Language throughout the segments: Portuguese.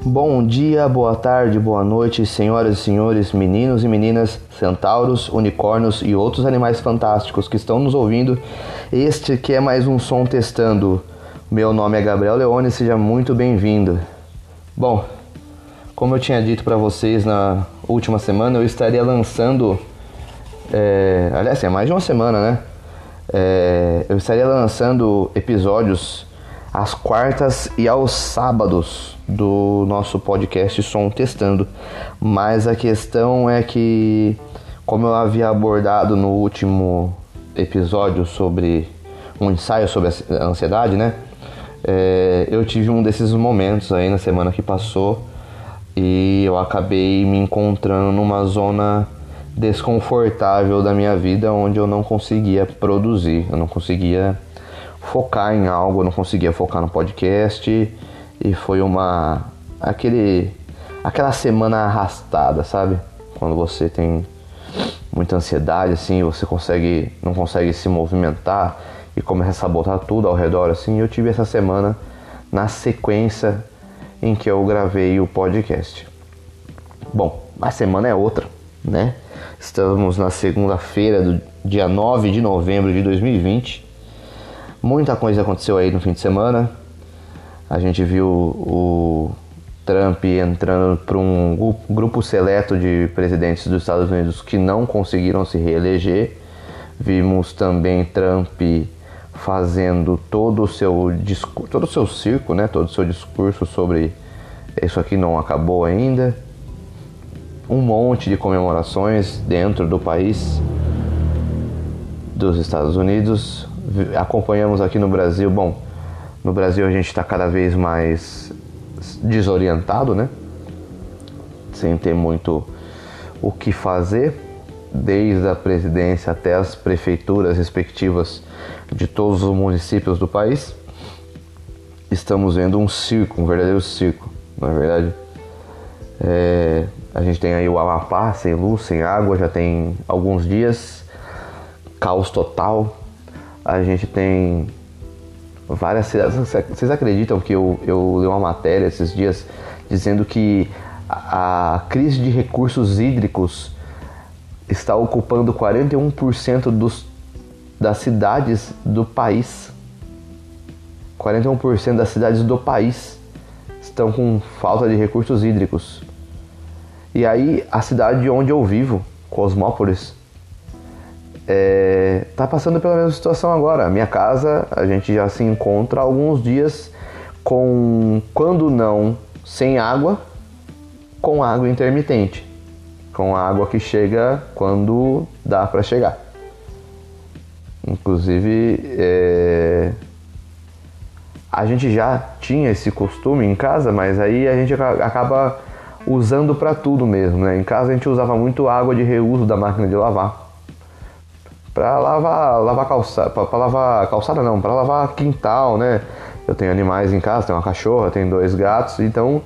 Bom dia, boa tarde, boa noite, senhoras e senhores, meninos e meninas, centauros, unicórnios e outros animais fantásticos que estão nos ouvindo. Este que é mais um som testando. Meu nome é Gabriel Leone, seja muito bem-vindo. Bom, como eu tinha dito para vocês na última semana, eu estaria lançando, é, aliás, é mais de uma semana, né? É, eu estaria lançando episódios às quartas e aos sábados do nosso podcast Som Testando. Mas a questão é que, como eu havia abordado no último episódio sobre um ensaio sobre a ansiedade, né? É, eu tive um desses momentos aí na semana que passou e eu acabei me encontrando numa zona desconfortável da minha vida onde eu não conseguia produzir, eu não conseguia focar em algo, eu não conseguia focar no podcast e foi uma aquele aquela semana arrastada, sabe? Quando você tem muita ansiedade assim, você consegue não consegue se movimentar e começa a sabotar tudo ao redor assim. Eu tive essa semana na sequência em que eu gravei o podcast. Bom, a semana é outra, né? Estamos na segunda-feira do dia 9 de novembro de 2020 Muita coisa aconteceu aí no fim de semana. A gente viu o Trump entrando para um grupo seleto de presidentes dos Estados Unidos que não conseguiram se reeleger. Vimos também Trump fazendo todo o seu discurso, todo o seu circo, né, todo o seu discurso sobre isso aqui não acabou ainda. Um monte de comemorações dentro do país dos Estados Unidos acompanhamos aqui no Brasil, bom, no Brasil a gente está cada vez mais desorientado, né? Sem ter muito o que fazer, desde a presidência até as prefeituras respectivas de todos os municípios do país. Estamos vendo um circo, um verdadeiro circo, na é verdade. É, a gente tem aí o Amapá sem luz, sem água, já tem alguns dias, caos total, a gente tem várias cidades. Vocês acreditam que eu, eu li uma matéria esses dias dizendo que a, crise de recursos hídricos está ocupando 41% dos, das cidades do país. 41% das cidades do país estão com falta de recursos hídricos. E aí, a cidade onde eu vivo, Cosmópolis, é, tá passando pela mesma situação agora. Minha casa, a gente já se encontra alguns dias com, quando não sem água, com água intermitente, com água que chega quando dá para chegar. Inclusive, é, a gente já tinha esse costume em casa, mas aí a gente acaba usando para tudo mesmo. Né? Em casa a gente usava muito água de reuso da máquina de lavar para lavar, lavar calçada, para lavar calçada não, para lavar quintal, né? Eu tenho animais em casa, tenho uma cachorra, tenho dois gatos, então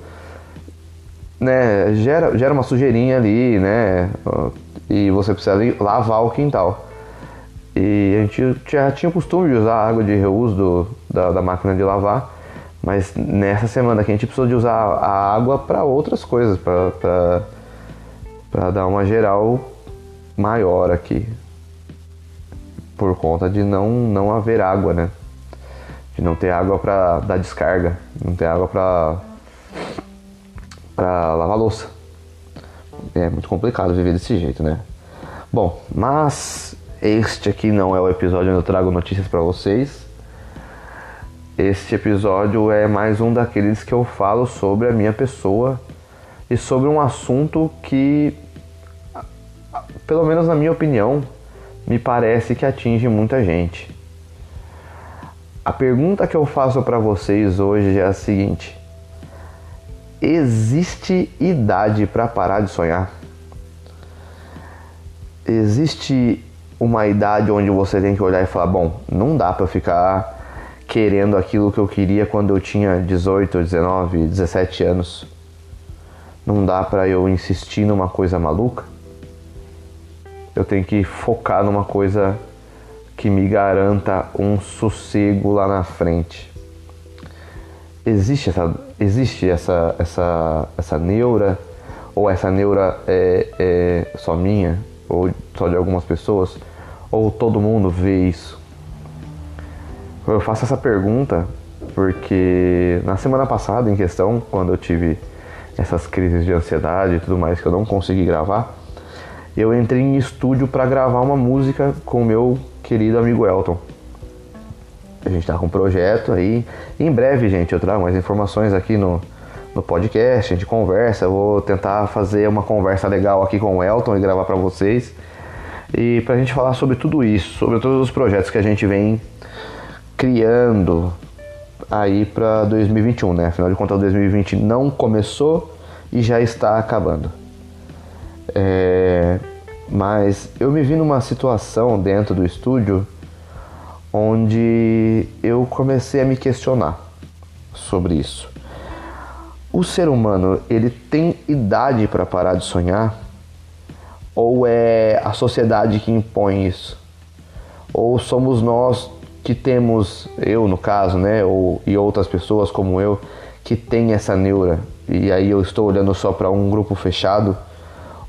né, gera, gera uma sujeirinha ali, né? E você precisa lavar o quintal. E a gente já tinha o costume de usar água de reuso do, da, da máquina de lavar, mas nessa semana aqui a gente precisou de usar a água para outras coisas, para dar uma geral maior aqui por conta de não, não haver água, né? De não ter água para dar descarga, não ter água para para lavar louça. É muito complicado viver desse jeito, né? Bom, mas este aqui não é o episódio onde eu trago notícias para vocês. Este episódio é mais um daqueles que eu falo sobre a minha pessoa e sobre um assunto que, pelo menos na minha opinião, me parece que atinge muita gente. A pergunta que eu faço para vocês hoje é a seguinte: existe idade para parar de sonhar? Existe uma idade onde você tem que olhar e falar: bom, não dá para ficar querendo aquilo que eu queria quando eu tinha 18, 19, 17 anos. Não dá para eu insistir numa coisa maluca eu tenho que focar numa coisa que me garanta um sossego lá na frente. existe essa, existe essa, essa, essa neura, ou essa neura é, é só minha, ou só de algumas pessoas, ou todo mundo vê isso? Eu faço essa pergunta porque na semana passada, em questão, quando eu tive essas crises de ansiedade e tudo mais que eu não consegui gravar, eu entrei em estúdio para gravar uma música com o meu querido amigo Elton. A gente tá com um projeto aí. Em breve, gente, eu trago mais informações aqui no, no podcast, a gente conversa. Eu vou tentar fazer uma conversa legal aqui com o Elton e gravar para vocês. E pra gente falar sobre tudo isso, sobre todos os projetos que a gente vem criando aí para 2021, né? Afinal de contas, 2020 não começou e já está acabando. É, mas eu me vi numa situação dentro do estúdio onde eu comecei a me questionar sobre isso. O ser humano, ele tem idade para parar de sonhar? Ou é a sociedade que impõe isso? Ou somos nós que temos, eu no caso, né, ou, e outras pessoas como eu, que tem essa neura, e aí eu estou olhando só para um grupo fechado,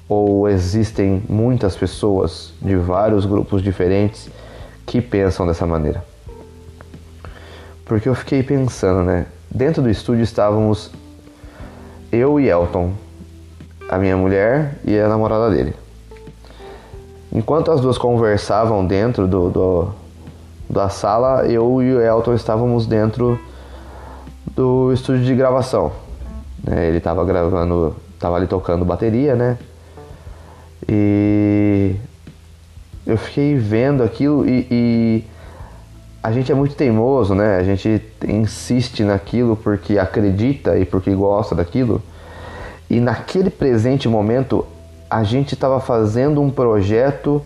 ou existem muitas pessoas de vários grupos diferentes que pensam dessa maneira. Porque eu fiquei pensando, né? Dentro do estúdio estávamos eu e Elton, a minha mulher e a namorada dele. Enquanto as duas conversavam dentro do, do da sala, eu e o Elton estávamos dentro do estúdio de gravação. Né? Ele estava gravando, estava ali tocando bateria, né? E eu fiquei vendo aquilo e, e, a gente é muito teimoso, né? A gente insiste naquilo porque acredita e porque gosta daquilo. E naquele presente momento a gente estava fazendo um projeto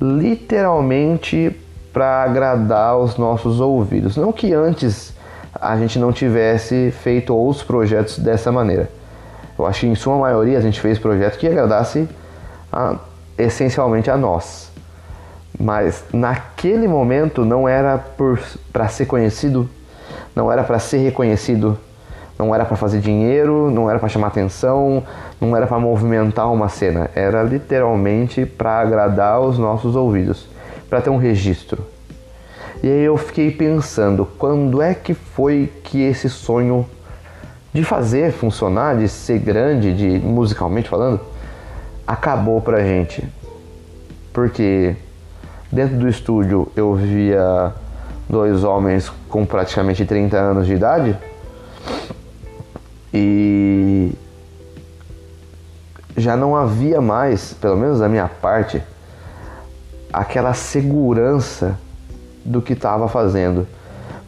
literalmente para agradar os nossos ouvidos. Não que antes a gente não tivesse feito outros projetos dessa maneira. Eu acho que em sua maioria a gente fez projetos que agradasse a, essencialmente a nós. Mas naquele momento não era para ser conhecido, não era para ser reconhecido, não era para fazer dinheiro, não era para chamar atenção, não era para movimentar uma cena, era literalmente para agradar os nossos ouvidos, para ter um registro. E aí eu fiquei pensando, quando é que foi que esse sonho de fazer funcionar, de ser grande, de musicalmente falando, acabou pra gente. Porque dentro do estúdio eu via dois homens com praticamente 30 anos de idade e já não havia mais, pelo menos da minha parte, aquela segurança do que estava fazendo.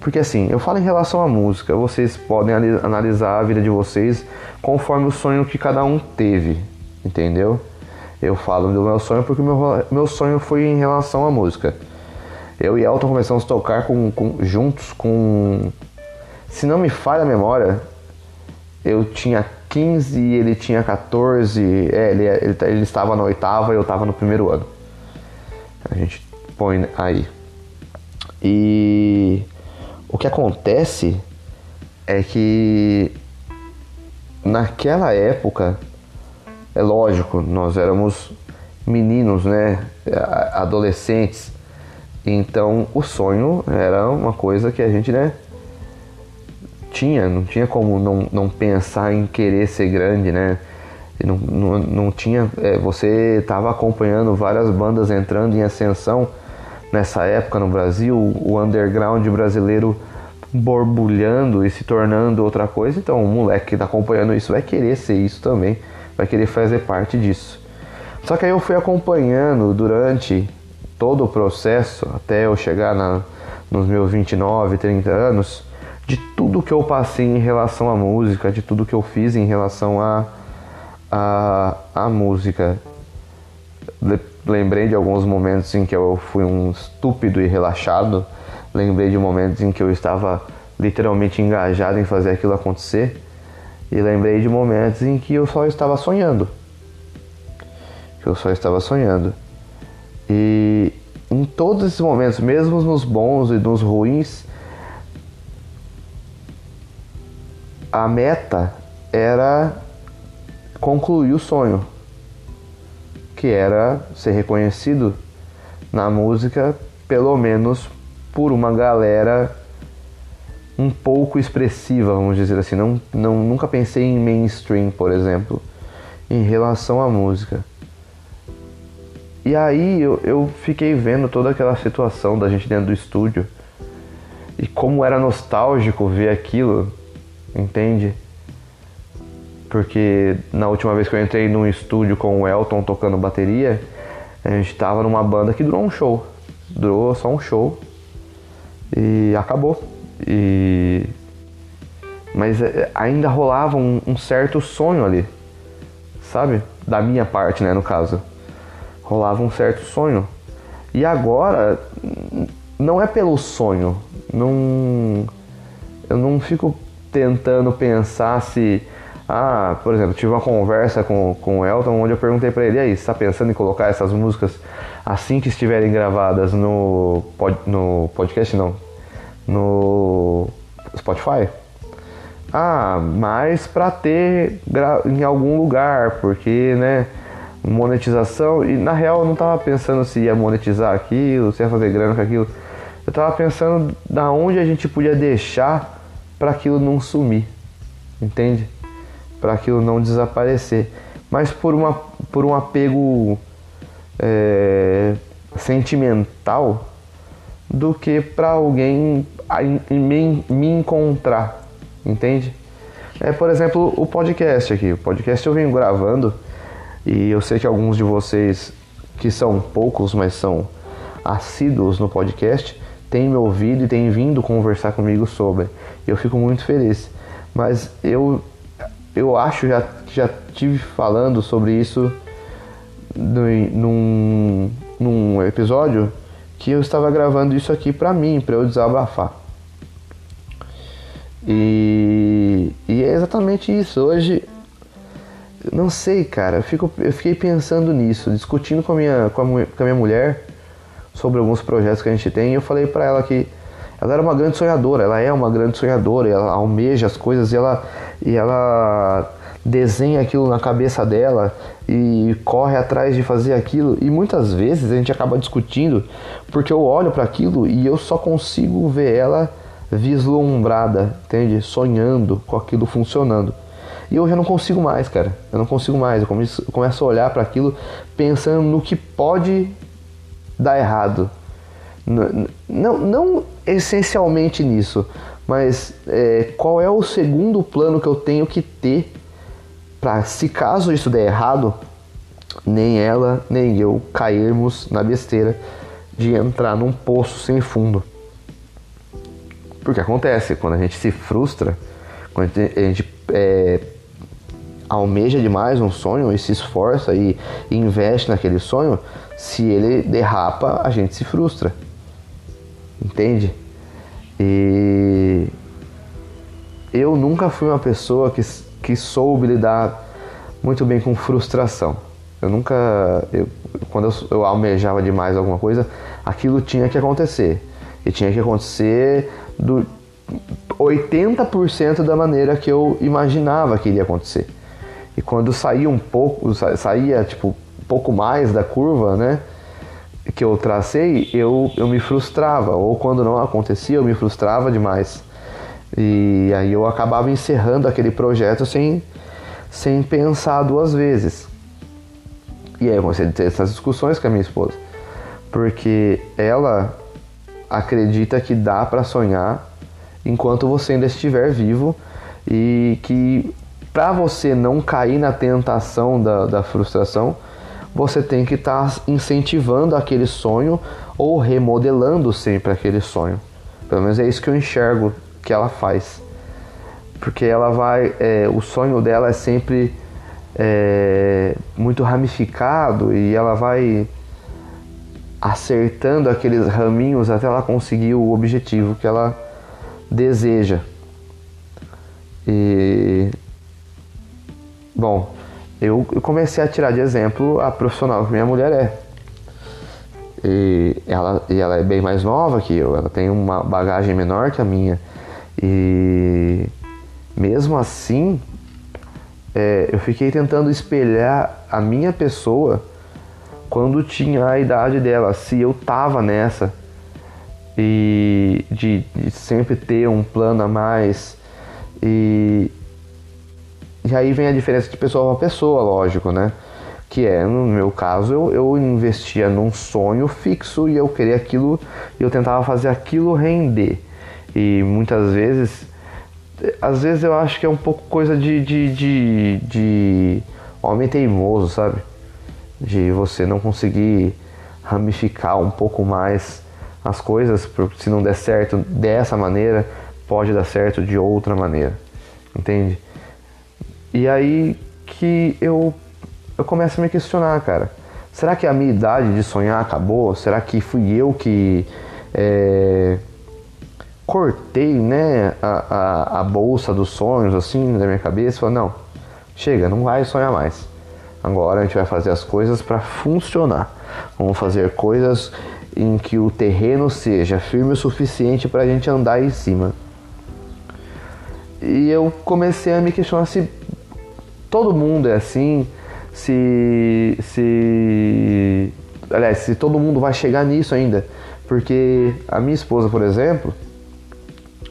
Porque assim, eu falo em relação à música, vocês podem analisar a vida de vocês conforme o sonho que cada um teve, entendeu? Eu falo do meu sonho porque meu, meu sonho foi em relação à música. Eu e Elton começamos a tocar com, com, juntos com. Se não me falha a memória, eu tinha 15 e ele tinha 14. É, ele, ele, ele estava na oitava e eu estava no primeiro ano. A gente põe aí. E o que acontece é que naquela época é lógico, nós éramos meninos, né? Adolescentes. Então o sonho era uma coisa que a gente, né? Tinha, não tinha como não, não pensar em querer ser grande, né? Não, não, não tinha. É, você estava acompanhando várias bandas entrando em ascensão nessa época no Brasil, o underground brasileiro borbulhando e se tornando outra coisa. Então, o moleque que está acompanhando isso vai querer ser isso também vai querer fazer parte disso. Só que aí eu fui acompanhando durante todo o processo, até eu chegar na, nos meus 29, 30 anos, de tudo que eu passei em relação à música, de tudo que eu fiz em relação à a, a, a, música. Lembrei de alguns momentos em que eu fui um estúpido e relaxado. Lembrei de momentos em que eu estava literalmente engajado em fazer aquilo acontecer. E lembrei de momentos em que eu só estava sonhando. Que eu só estava sonhando. E em todos esses momentos, mesmo nos bons e nos ruins, a meta era concluir o sonho, que era ser reconhecido na música, pelo menos por uma galera um pouco expressiva, vamos dizer assim. Não, não, nunca pensei em mainstream, por exemplo, em relação à música. E aí eu, eu fiquei vendo toda aquela situação da gente dentro do estúdio e como era nostálgico ver aquilo, entende? Porque na última vez que eu entrei num estúdio com o Elton tocando bateria, a gente tava numa banda que durou um show. Durou só um show. E acabou. E... Mas é, ainda rolava um, um certo sonho ali. Sabe? Da minha parte, né, no caso. Rolava um certo sonho. E agora, não é pelo sonho. Não. Eu não fico tentando pensar se ah, por exemplo, tive uma conversa com, com o Elton onde eu perguntei para ele, aí, você está pensando em colocar essas músicas assim que estiverem gravadas no, pod, no podcast, não, no Spotify? Ah, mas para ter em algum lugar, porque, né, monetização, e na real eu não tava pensando se ia monetizar aquilo, se ia fazer grana com aquilo, eu tava pensando da onde a gente podia deixar para aquilo não sumir, entende? para aquilo não desaparecer, mas por, uma, por um apego é, sentimental do que para alguém me, me encontrar, entende? É, por exemplo, o podcast aqui. O podcast eu venho gravando e eu sei que alguns de vocês, que são poucos, mas são assíduos no podcast, têm me ouvido e têm vindo conversar comigo sobre. Eu fico muito feliz. Mas eu eu acho já já tive falando sobre isso no, num, num episódio que eu estava gravando isso aqui para mim, para eu desabafar. E, e é exatamente isso. Hoje, não sei, cara, eu, fico, eu fiquei pensando nisso, discutindo com a, minha, com, a, com a minha mulher sobre alguns projetos que a gente tem. E eu falei para ela que ela era uma grande sonhadora, ela é uma grande sonhadora, ela almeja as coisas e ela, e ela desenha aquilo na cabeça dela e corre atrás de fazer aquilo. E muitas vezes a gente acaba discutindo porque eu olho para aquilo e eu só consigo ver ela vislumbrada, entende? Sonhando com aquilo funcionando. E eu já não consigo mais, cara. Eu não consigo mais. Eu começo, começo a olhar para aquilo pensando no que pode dar errado. Não, não essencialmente nisso, mas é, qual é o segundo plano que eu tenho que ter para, se caso isso der errado, nem ela nem eu cairmos na besteira de entrar num poço sem fundo. Porque acontece, quando a gente se frustra, quando a gente é, almeja demais um sonho e se esforça e investe naquele sonho, se ele derrapa, a gente se frustra entende? E eu nunca fui uma pessoa que, que soube lidar muito bem com frustração. Eu nunca, eu, quando eu, eu almejava demais alguma coisa, aquilo tinha que acontecer. E tinha que acontecer do 80% da maneira que eu imaginava que iria acontecer. E quando saía um pouco, saía tipo pouco mais da curva, né? que eu tracei, eu, eu me frustrava, ou quando não acontecia, eu me frustrava demais. E aí eu acabava encerrando aquele projeto sem, sem pensar duas vezes. E aí eu comecei a ter essas discussões com a minha esposa, porque ela acredita que dá para sonhar enquanto você ainda estiver vivo e que para você não cair na tentação da, da frustração, você tem que estar tá incentivando aquele sonho ou remodelando sempre aquele sonho. Pelo menos é isso que eu enxergo que ela faz. Porque ela vai. É, o sonho dela é sempre é, muito ramificado e ela vai acertando aqueles raminhos até ela conseguir o objetivo que ela deseja. E. Bom, eu, comecei a tirar de exemplo a profissional que minha mulher é. E ela, e ela é bem mais nova que eu, ela tem uma bagagem menor que a minha. E Mesmo assim, é, eu fiquei tentando espelhar a minha pessoa quando tinha a idade dela, se eu tava nessa e de, de sempre ter um plano a mais e e aí vem a diferença de pessoa para pessoa, lógico, né? Que é, no meu caso, eu, eu investia num sonho fixo e eu queria aquilo, e eu tentava fazer aquilo render. E muitas vezes, às vezes eu acho que é um pouco coisa de, de, de, de homem teimoso, sabe? De você não conseguir ramificar um pouco mais as coisas, se não der certo dessa maneira, pode dar certo de outra maneira, entende? E aí que eu, eu começo a me questionar, cara. Será que a minha idade de sonhar acabou? Será que fui eu que é, cortei né, a, a, a, bolsa dos sonhos assim da minha cabeça? Falei, não, chega, não vai sonhar mais. Agora a gente vai fazer as coisas para funcionar. Vamos fazer coisas em que o terreno seja firme o suficiente para a gente andar em cima. E eu comecei a me questionar se todo mundo é assim, se, se. Aliás, se todo mundo vai chegar nisso ainda. Porque a minha esposa, por exemplo,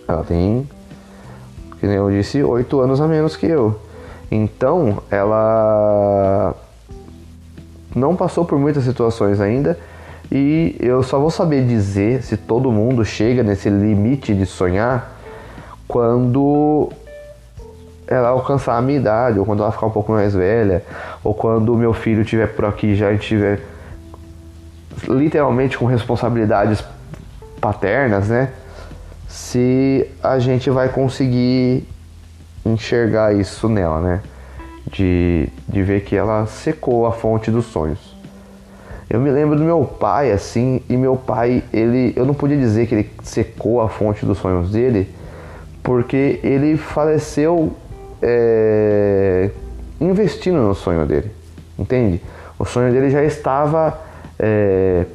ela tem, que nem eu disse, oito anos a menos que eu. Então, ela não passou por muitas situações ainda e eu só vou saber dizer se todo mundo chega nesse limite de sonhar quando ela alcançar a minha idade, ou quando ela ficar um pouco mais velha, ou quando meu filho estiver por aqui já estiver literalmente com responsabilidades paternas, né? Se a gente vai conseguir enxergar isso nela, né? De, de ver que ela secou a fonte dos sonhos. Eu me lembro do meu pai, assim, e meu pai, ele, eu não podia dizer que ele secou a fonte dos sonhos dele, porque ele faleceu é, investindo no sonho dele, entende? O sonho dele já estava é,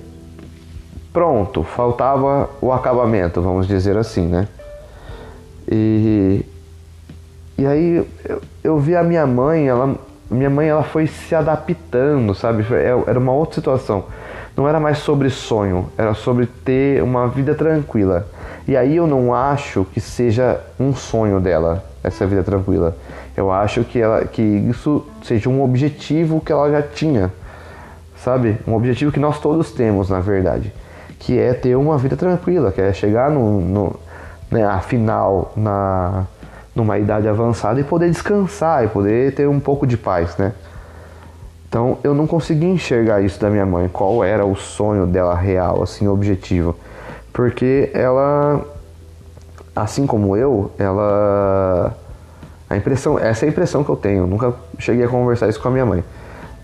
pronto, faltava o acabamento, vamos dizer assim, né? E, e aí eu, eu vi a minha mãe, ela, minha mãe ela foi se adaptando, sabe? É, era uma outra situação. Não era mais sobre sonho, era sobre ter uma vida tranquila. E aí eu não acho que seja um sonho dela, essa vida tranquila. Eu acho que, ela, que isso seja um objetivo que ela já tinha, sabe? Um objetivo que nós todos temos, na verdade, que é ter uma vida tranquila, que é chegar no, no né, afinal na numa idade avançada e poder descansar e poder ter um pouco de paz, né? Então eu não consegui enxergar isso da minha mãe, qual era o sonho dela real, assim, objetivo, porque ela assim como eu, ela a impressão, essa é a impressão que eu tenho. Nunca cheguei a conversar isso com a minha mãe,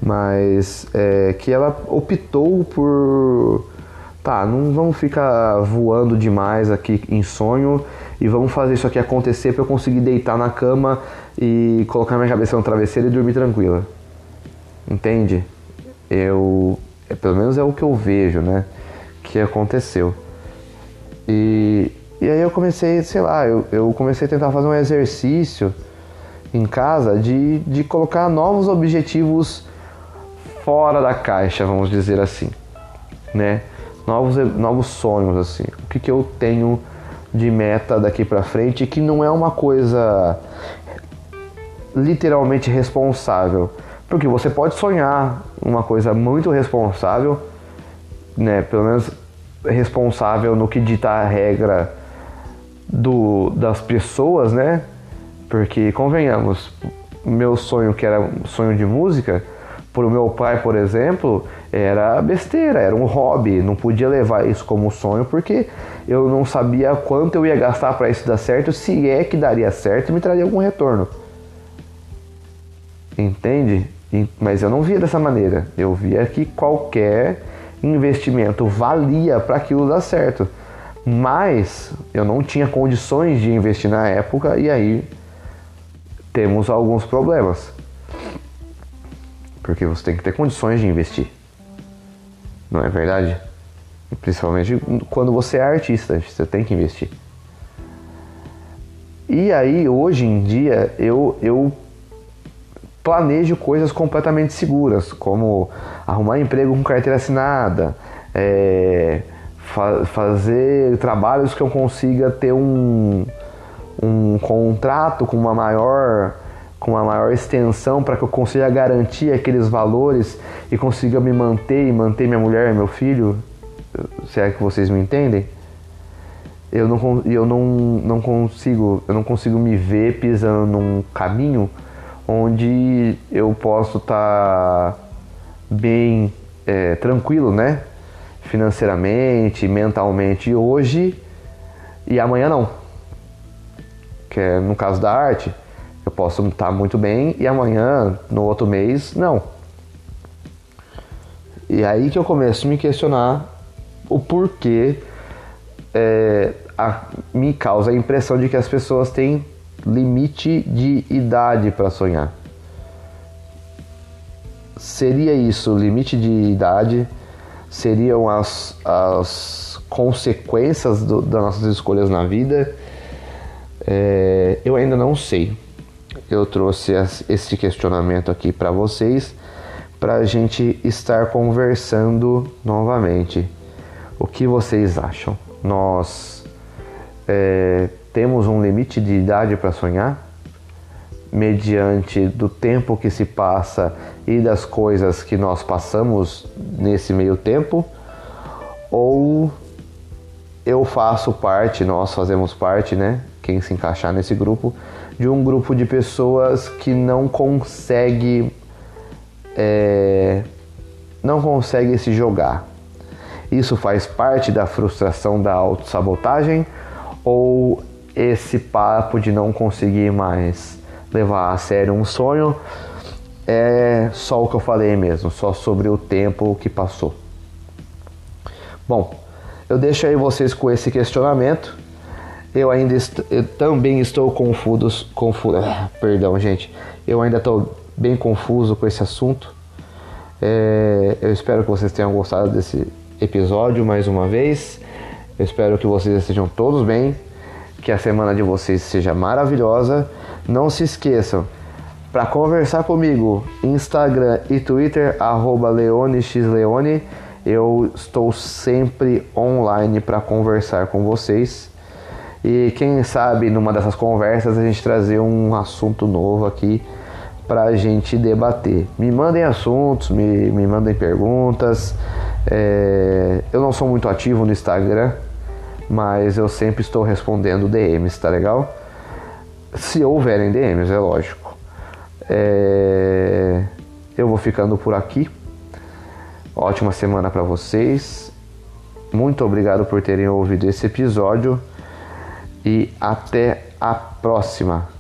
mas é, que ela optou por tá, não vamos ficar voando demais aqui em sonho e vamos fazer isso aqui acontecer para eu conseguir deitar na cama e colocar minha cabeça no travesseiro e dormir tranquila. Entende? Eu, é, pelo menos é o que eu vejo, né? Que aconteceu. E e aí eu comecei, sei lá, eu, eu comecei a tentar fazer um exercício em casa de, de colocar novos objetivos fora da caixa, vamos dizer assim, né? Novos, novos sonhos, assim. O que, que eu tenho de meta daqui para frente que não é uma coisa literalmente responsável. Porque você pode sonhar uma coisa muito responsável, né? Pelo menos responsável no que dita a regra do, das pessoas, né? Porque, convenhamos, meu sonho, que era um sonho de música, para o meu pai, por exemplo, era besteira, era um hobby, não podia levar isso como sonho porque eu não sabia quanto eu ia gastar para isso dar certo, se é que daria certo e me traria algum retorno. Entende? Mas eu não via dessa maneira. Eu via que qualquer investimento valia para aquilo dar certo. Mas eu não tinha condições de investir na época e aí temos alguns problemas. Porque você tem que ter condições de investir. Não é verdade? Principalmente quando você é artista, você tem que investir. E aí, hoje em dia, eu, eu planejo coisas completamente seguras, como arrumar emprego com carteira assinada, é, fa fazer trabalhos que eu consiga ter um, um contrato com uma maior com uma maior extensão para que eu consiga garantir aqueles valores e consiga me manter e manter minha mulher e meu filho, se é que vocês me entendem. Eu não, eu não, não consigo eu não consigo me ver pisando num caminho onde eu posso estar tá bem é, tranquilo, né? Financeiramente, mentalmente hoje e amanhã não. Que é no caso da arte, posso estar muito bem e amanhã, no outro mês, não. E aí que eu começo a me questionar o porquê é, a, me causa a impressão de que as pessoas têm limite de idade para sonhar. Seria isso, limite de idade? Seriam as, as consequências do, das nossas escolhas na vida? É, eu ainda não sei. Eu trouxe esse questionamento aqui para vocês para a gente estar conversando novamente. O que vocês acham? Nós é, temos um limite de idade para sonhar? Mediante do tempo que se passa e das coisas que nós passamos nesse meio tempo? Ou eu faço parte, nós fazemos parte, né? Quem se encaixar nesse grupo, de um grupo de pessoas que não consegue é, não consegue se jogar. Isso faz parte da frustração da autossabotagem ou esse papo de não conseguir mais levar a sério um sonho é só o que eu falei mesmo, só sobre o tempo que passou. Bom, eu deixo aí vocês com esse questionamento. Eu ainda est eu também estou confuso, confuso, ah, perdão, gente. Eu ainda estou bem confuso com esse assunto. É, eu espero que vocês tenham gostado desse episódio mais uma vez. Eu espero que vocês estejam todos bem que a semana de vocês seja maravilhosa. Não se esqueçam, para conversar comigo, Instagram e Twitter, leonexleone, eu estou sempre online para conversar com vocês. E quem sabe numa dessas conversas a gente trazer um assunto novo aqui para a gente debater. Me mandem assuntos, me, me mandem perguntas. É, eu não sou muito ativo no Instagram, mas eu sempre estou respondendo DMs, tá legal? Se houverem DMs, é lógico. É... Eu vou ficando por aqui. Ótima semana para vocês. Muito obrigado por terem ouvido esse episódio e até a próxima.